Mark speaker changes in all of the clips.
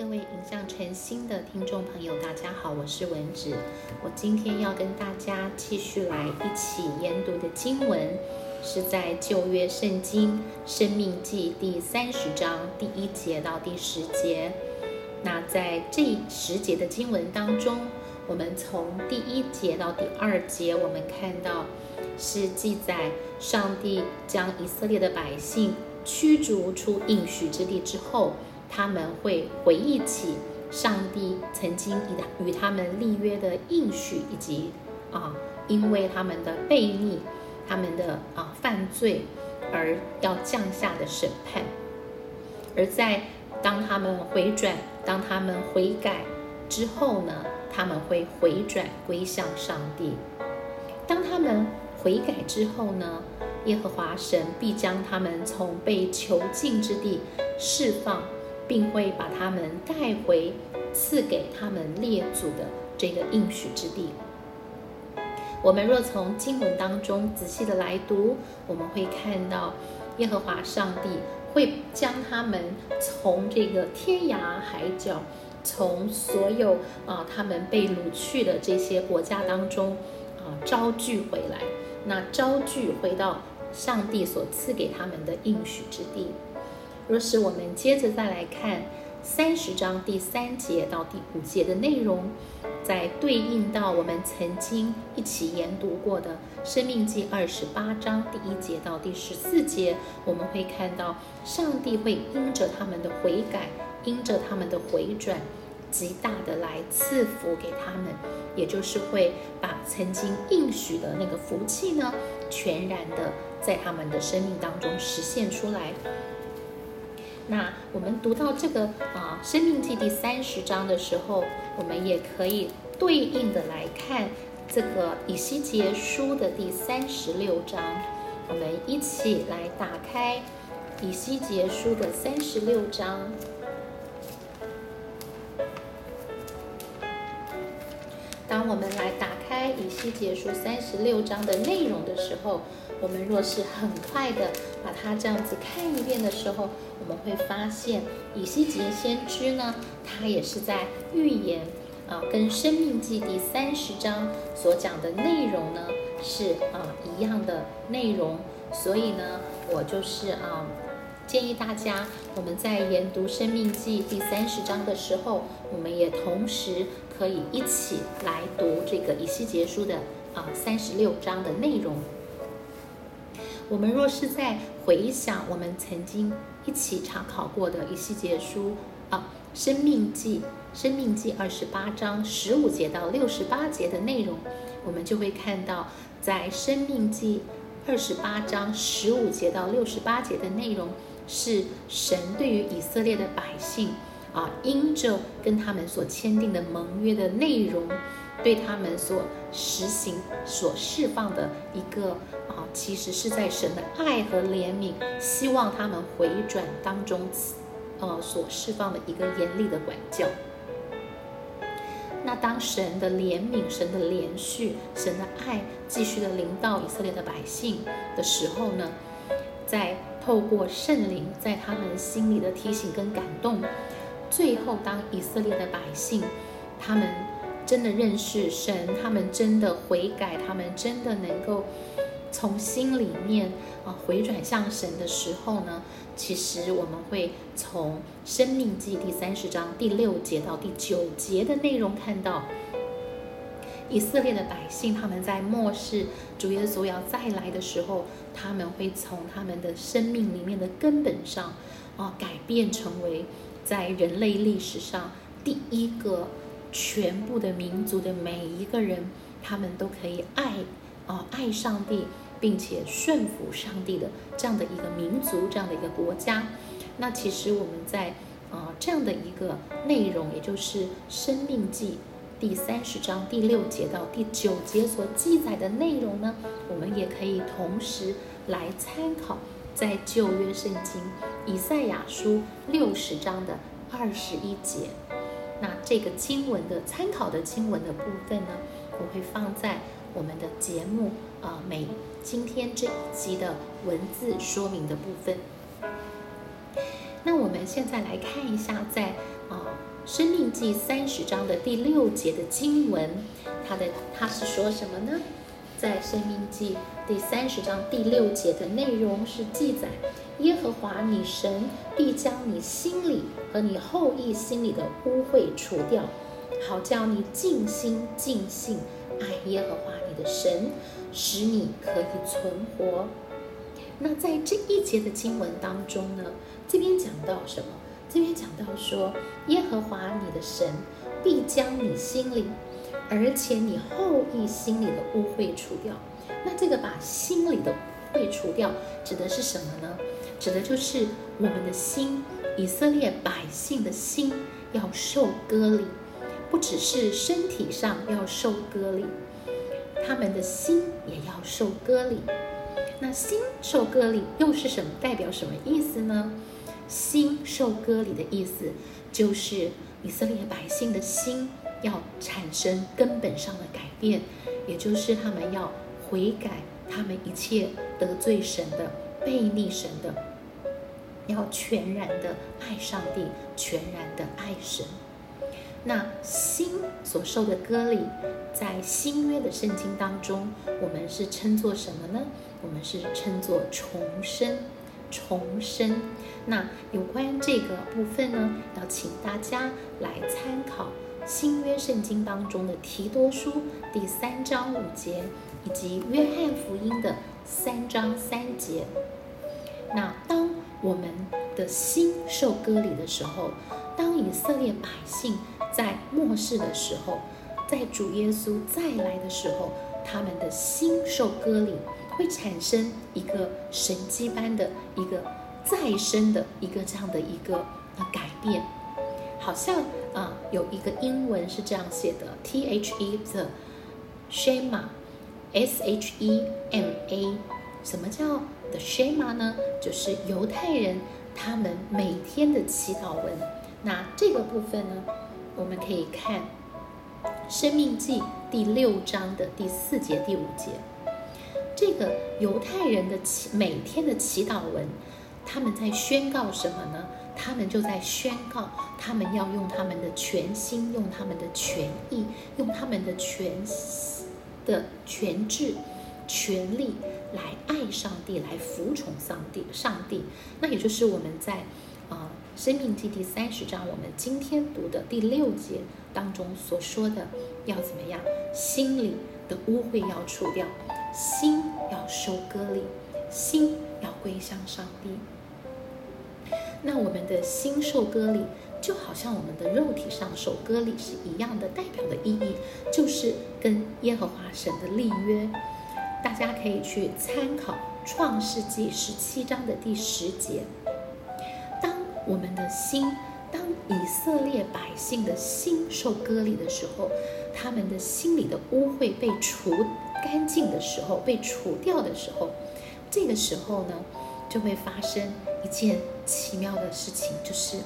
Speaker 1: 各位影像晨星的听众朋友，大家好，我是文子。我今天要跟大家继续来一起研读的经文，是在旧约圣经生命记第三十章第一节到第十节。那在这十节的经文当中，我们从第一节到第二节，我们看到是记载上帝将以色列的百姓驱逐出应许之地之后。他们会回忆起上帝曾经与与他们立约的应许，以及啊，因为他们的悖逆、他们的啊犯罪而要降下的审判。而在当他们回转、当他们悔改之后呢，他们会回转归向上帝。当他们悔改之后呢，耶和华神必将他们从被囚禁之地释放。并会把他们带回赐给他们列祖的这个应许之地。我们若从经文当中仔细的来读，我们会看到耶和华上帝会将他们从这个天涯海角，从所有啊他们被掳去的这些国家当中啊招聚回来，那招聚回到上帝所赐给他们的应许之地。若是我们接着再来看三十章第三节到第五节的内容，在对应到我们曾经一起研读过的《生命记》二十八章第一节到第十四节，我们会看到上帝会因着他们的悔改，因着他们的回转，极大的来赐福给他们，也就是会把曾经应许的那个福气呢，全然的在他们的生命当中实现出来。那我们读到这个啊《生命记》第三十章的时候，我们也可以对应的来看这个以西结书的第三十六章。我们一起来打开以西结书的三十六章。当我们来打开以西结书三十六章的内容的时候，我们若是很快的把它这样子看一遍的时候，我们会发现以西结先知呢，他也是在预言啊，跟《生命记》第三十章所讲的内容呢是啊一样的内容。所以呢，我就是啊建议大家，我们在研读《生命记》第三十章的时候，我们也同时可以一起来读这个以西结书的啊三十六章的内容。我们若是在回想我们曾经一起查考过的一细节书啊，《生命记》《生命记》二十八章十五节到六十八节的内容，我们就会看到，在《生命记》二十八章十五节到六十八节的内容，是神对于以色列的百姓啊，因着跟他们所签订的盟约的内容。对他们所实行、所释放的一个啊，其实是在神的爱和怜悯，希望他们回转当中，呃，所释放的一个严厉的管教。那当神的怜悯、神的连续、神的爱继续的临到以色列的百姓的时候呢，在透过圣灵在他们心里的提醒跟感动，最后当以色列的百姓他们。真的认识神，他们真的悔改，他们真的能够从心里面啊回转向神的时候呢，其实我们会从《生命记》第三十章第六节到第九节的内容看到，以色列的百姓他们在末世主耶稣要再来的时候，他们会从他们的生命里面的根本上啊改变成为在人类历史上第一个。全部的民族的每一个人，他们都可以爱，啊，爱上帝，并且顺服上帝的这样的一个民族，这样的一个国家。那其实我们在啊这样的一个内容，也就是《生命记》第三十章第六节到第九节所记载的内容呢，我们也可以同时来参考在旧约圣经以赛亚书六十章的二十一节。那这个经文的参考的经文的部分呢，我会放在我们的节目啊每今天这一集的文字说明的部分。那我们现在来看一下，在啊生命记三十章的第六节的经文，它的它是说什么呢？在生命记第三十章第六节的内容是记载，耶和华你神必将你心里和你后裔心里的污秽除掉，好叫你尽心尽性爱耶和华你的神，使你可以存活。那在这一节的经文当中呢，这边讲到什么？这边讲到说，耶和华你的神必将你心里，而且你后裔心里的污秽除掉。那这个把心里的污秽除掉，指的是什么呢？指的就是我们的心，以色列百姓的心要受割礼，不只是身体上要受割礼，他们的心也要受割礼。那心受割礼又是什么？代表什么意思呢？心受割礼的意思，就是以色列百姓的心要产生根本上的改变，也就是他们要悔改，他们一切得罪神的、背逆神的，要全然的爱上帝，全然的爱神。那心所受的割礼，在新约的圣经当中，我们是称作什么呢？我们是称作重生。重生，那有关这个部分呢，要请大家来参考新约圣经当中的提多书第三章五节，以及约翰福音的三章三节。那当我们的心受割礼的时候，当以色列百姓在末世的时候，在主耶稣再来的时候，他们的心受割礼。会产生一个神迹般的一个再生的一个这样的一个呃改变，好像啊有一个英文是这样写的，T H E the Shema S H E M A，什么叫 the Shema 呢？就是犹太人他们每天的祈祷文。那这个部分呢，我们可以看生命记第六章的第四节第五节。这个犹太人的祈每天的祈祷文，他们在宣告什么呢？他们就在宣告，他们要用他们的全心，用他们的全意，用他们的全的全智、全力来爱上帝，来服从上帝。上帝，那也就是我们在啊《生命记》第三十章，我们今天读的第六节当中所说的，要怎么样？心里的污秽要除掉。心要收割礼，心要归向上帝。那我们的心受割礼，就好像我们的肉体上受割礼是一样的，代表的意义就是跟耶和华神的立约。大家可以去参考创世纪十七章的第十节。当我们的心，当以色列百姓的心受割礼的时候，他们的心里的污秽被除。干净的时候，被除掉的时候，这个时候呢，就会发生一件奇妙的事情，就是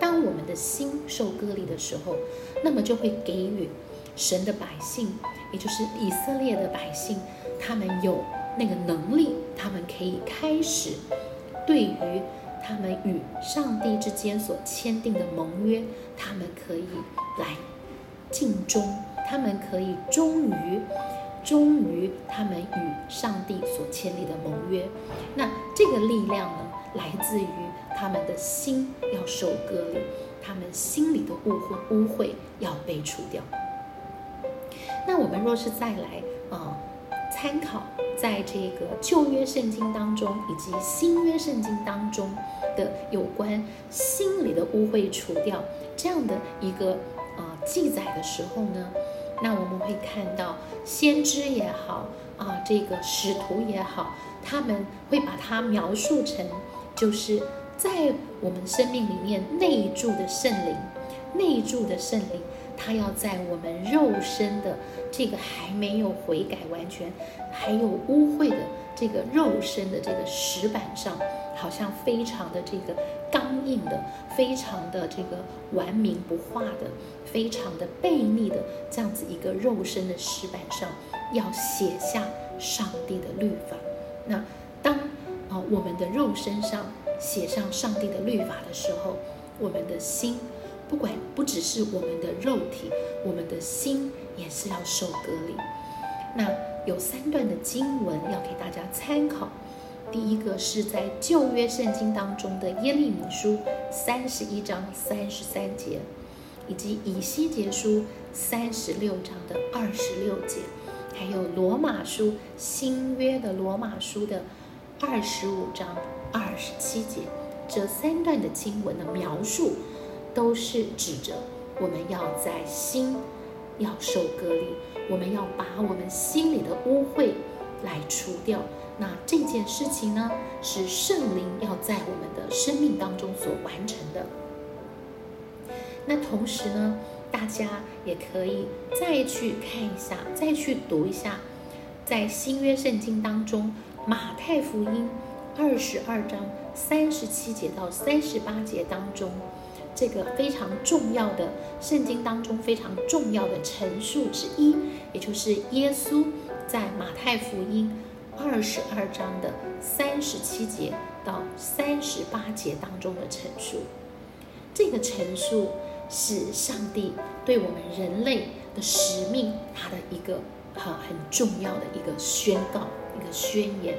Speaker 1: 当我们的心受割礼的时候，那么就会给予神的百姓，也就是以色列的百姓，他们有那个能力，他们可以开始对于他们与上帝之间所签订的盟约，他们可以来尽忠，他们可以忠于。忠于他们与上帝所签立的盟约，那这个力量呢，来自于他们的心要受割礼，他们心里的污秽污秽要被除掉。那我们若是再来啊，参考在这个旧约圣经当中以及新约圣经当中的有关心里的污秽除掉这样的一个啊记载的时候呢？那我们会看到，先知也好啊，这个使徒也好，他们会把它描述成，就是在我们生命里面内住的圣灵，内住的圣灵，他要在我们肉身的这个还没有悔改完全，还有污秽的这个肉身的这个石板上，好像非常的这个刚硬的，非常的这个顽冥不化的。非常的悖逆的这样子一个肉身的石板上，要写下上帝的律法。那当啊我们的肉身上写上上帝的律法的时候，我们的心不管不只是我们的肉体，我们的心也是要受隔离。那有三段的经文要给大家参考。第一个是在旧约圣经当中的耶利米书三十一章三十三节，以及以西结书三十六章的二十六节，还有罗马书新约的罗马书的二十五章二十七节。这三段的经文的描述，都是指着我们要在心要受割礼，我们要把我们心里的污秽来除掉。那这件事情呢，是圣灵要在我们的生命当中所完成的。那同时呢，大家也可以再去看一下，再去读一下，在新约圣经当中，马太福音二十二章三十七节到三十八节当中，这个非常重要的圣经当中非常重要的陈述之一，也就是耶稣在马太福音。二十二章的三十七节到三十八节当中的陈述，这个陈述是上帝对我们人类的使命，他的一个很很重要的一个宣告，一个宣言。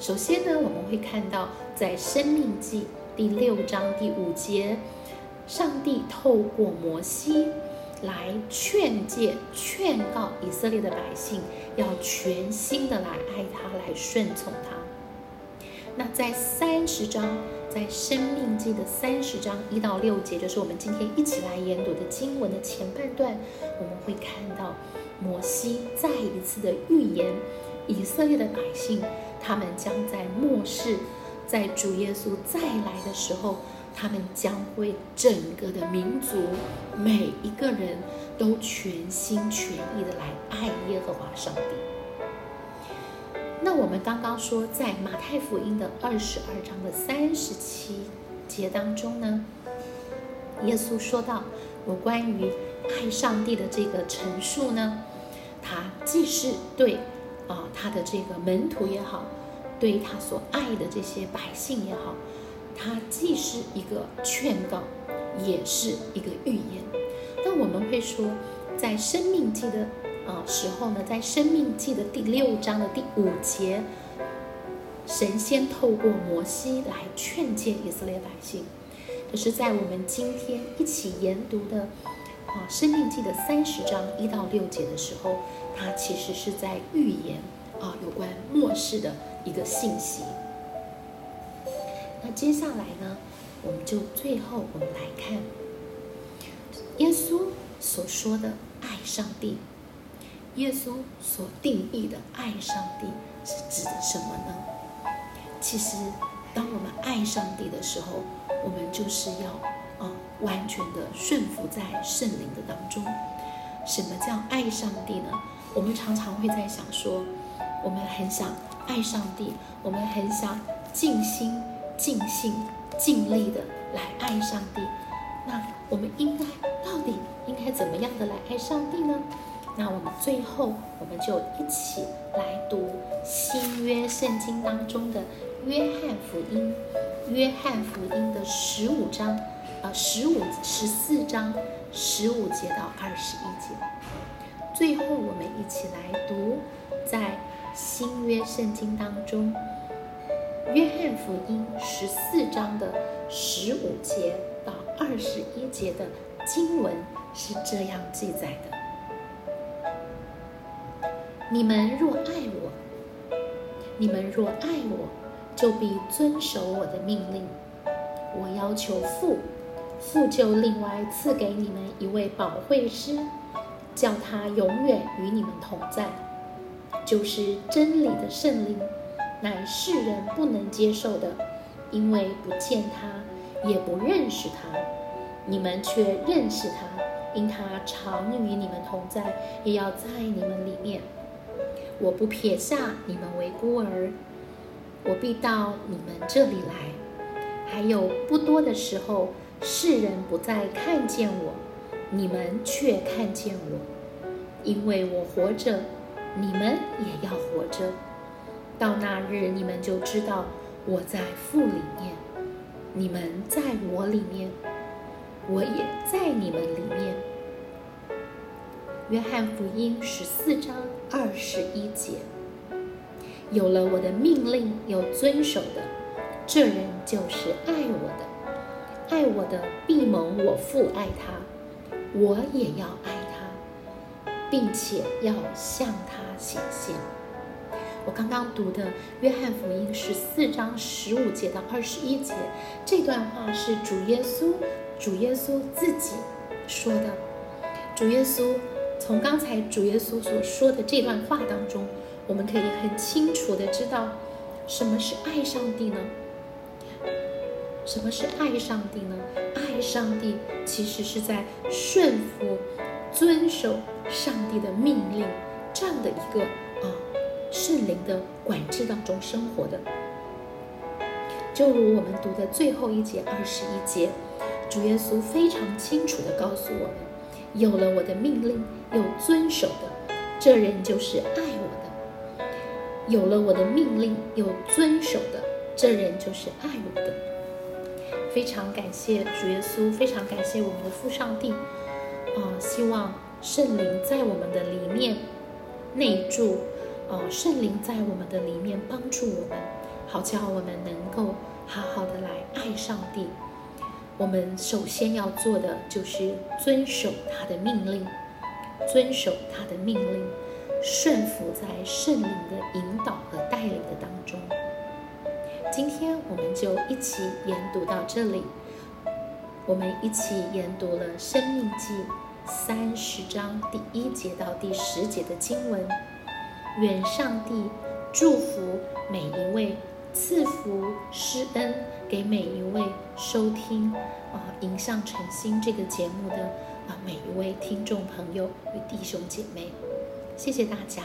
Speaker 1: 首先呢，我们会看到在《生命记》第六章第五节，上帝透过摩西。来劝诫、劝告以色列的百姓，要全心的来爱他，来顺从他。那在三十章，在生命记的三十章一到六节，就是我们今天一起来研读的经文的前半段，我们会看到摩西再一次的预言，以色列的百姓，他们将在末世，在主耶稣再来的时候。他们将会整个的民族，每一个人都全心全意的来爱耶和华上帝。那我们刚刚说，在马太福音的二十二章的三十七节当中呢，耶稣说到有关于爱上帝的这个陈述呢，他既是对啊他的这个门徒也好，对他所爱的这些百姓也好。它既是一个劝告，也是一个预言。那我们会说，在生命记的啊时候呢，在生命记的第六章的第五节，神仙透过摩西来劝诫以色列百姓。可是，在我们今天一起研读的啊生命记的三十章一到六节的时候，它其实是在预言啊有关末世的一个信息。那接下来呢，我们就最后我们来看耶稣所说的爱上帝。耶稣所定义的爱上帝是指的什么呢？其实，当我们爱上帝的时候，我们就是要啊完全的顺服在圣灵的当中。什么叫爱上帝呢？我们常常会在想说，我们很想爱上帝，我们很想尽心。尽心尽力的来爱上帝，那我们应该到底应该怎么样的来爱上帝呢？那我们最后我们就一起来读新约圣经当中的约翰福音，约翰福音的十五章，呃，十五十四章十五节到二十一节。最后我们一起来读在新约圣经当中。约翰福音十四章的十五节到二十一节的经文是这样记载的：你们若爱我，你们若爱我，就必遵守我的命令。我要求父，父就另外赐给你们一位保惠师，叫他永远与你们同在，就是真理的圣灵。乃世人不能接受的，因为不见他，也不认识他。你们却认识他，因他常与你们同在，也要在你们里面。我不撇下你们为孤儿，我必到你们这里来。还有不多的时候，世人不再看见我，你们却看见我，因为我活着，你们也要活着。到那日，你们就知道我在父里面，你们在我里面，我也在你们里面。约翰福音十四章二十一节：有了我的命令又遵守的，这人就是爱我的。爱我的必蒙我父爱他，我也要爱，并且要向他显现。我刚刚读的《约翰福音》十四章十五节到二十一节，这段话是主耶稣，主耶稣自己说的。主耶稣从刚才主耶稣所说的这段话当中，我们可以很清楚的知道，什么是爱上帝呢？什么是爱上帝呢？爱上帝其实是在顺服、遵守上帝的命令这样的一个啊。圣灵的管制当中生活的，就如我们读的最后一节二十一节，主耶稣非常清楚的告诉我们：有了我的命令又遵守的，这人就是爱我的；有了我的命令又遵守的，这人就是爱我的。非常感谢主耶稣，非常感谢我们的父上帝啊！希望圣灵在我们的里面内住。哦，圣灵在我们的里面帮助我们，好叫我们能够好好的来爱上帝。我们首先要做的就是遵守他的命令，遵守他的命令，顺服在圣灵的引导和带领的当中。今天我们就一起研读到这里，我们一起研读了《生命记》三十章第一节到第十节的经文。愿上帝祝福每一位，赐福施恩给每一位收听啊《迎向晨星》这个节目的啊每一位听众朋友与弟兄姐妹，谢谢大家。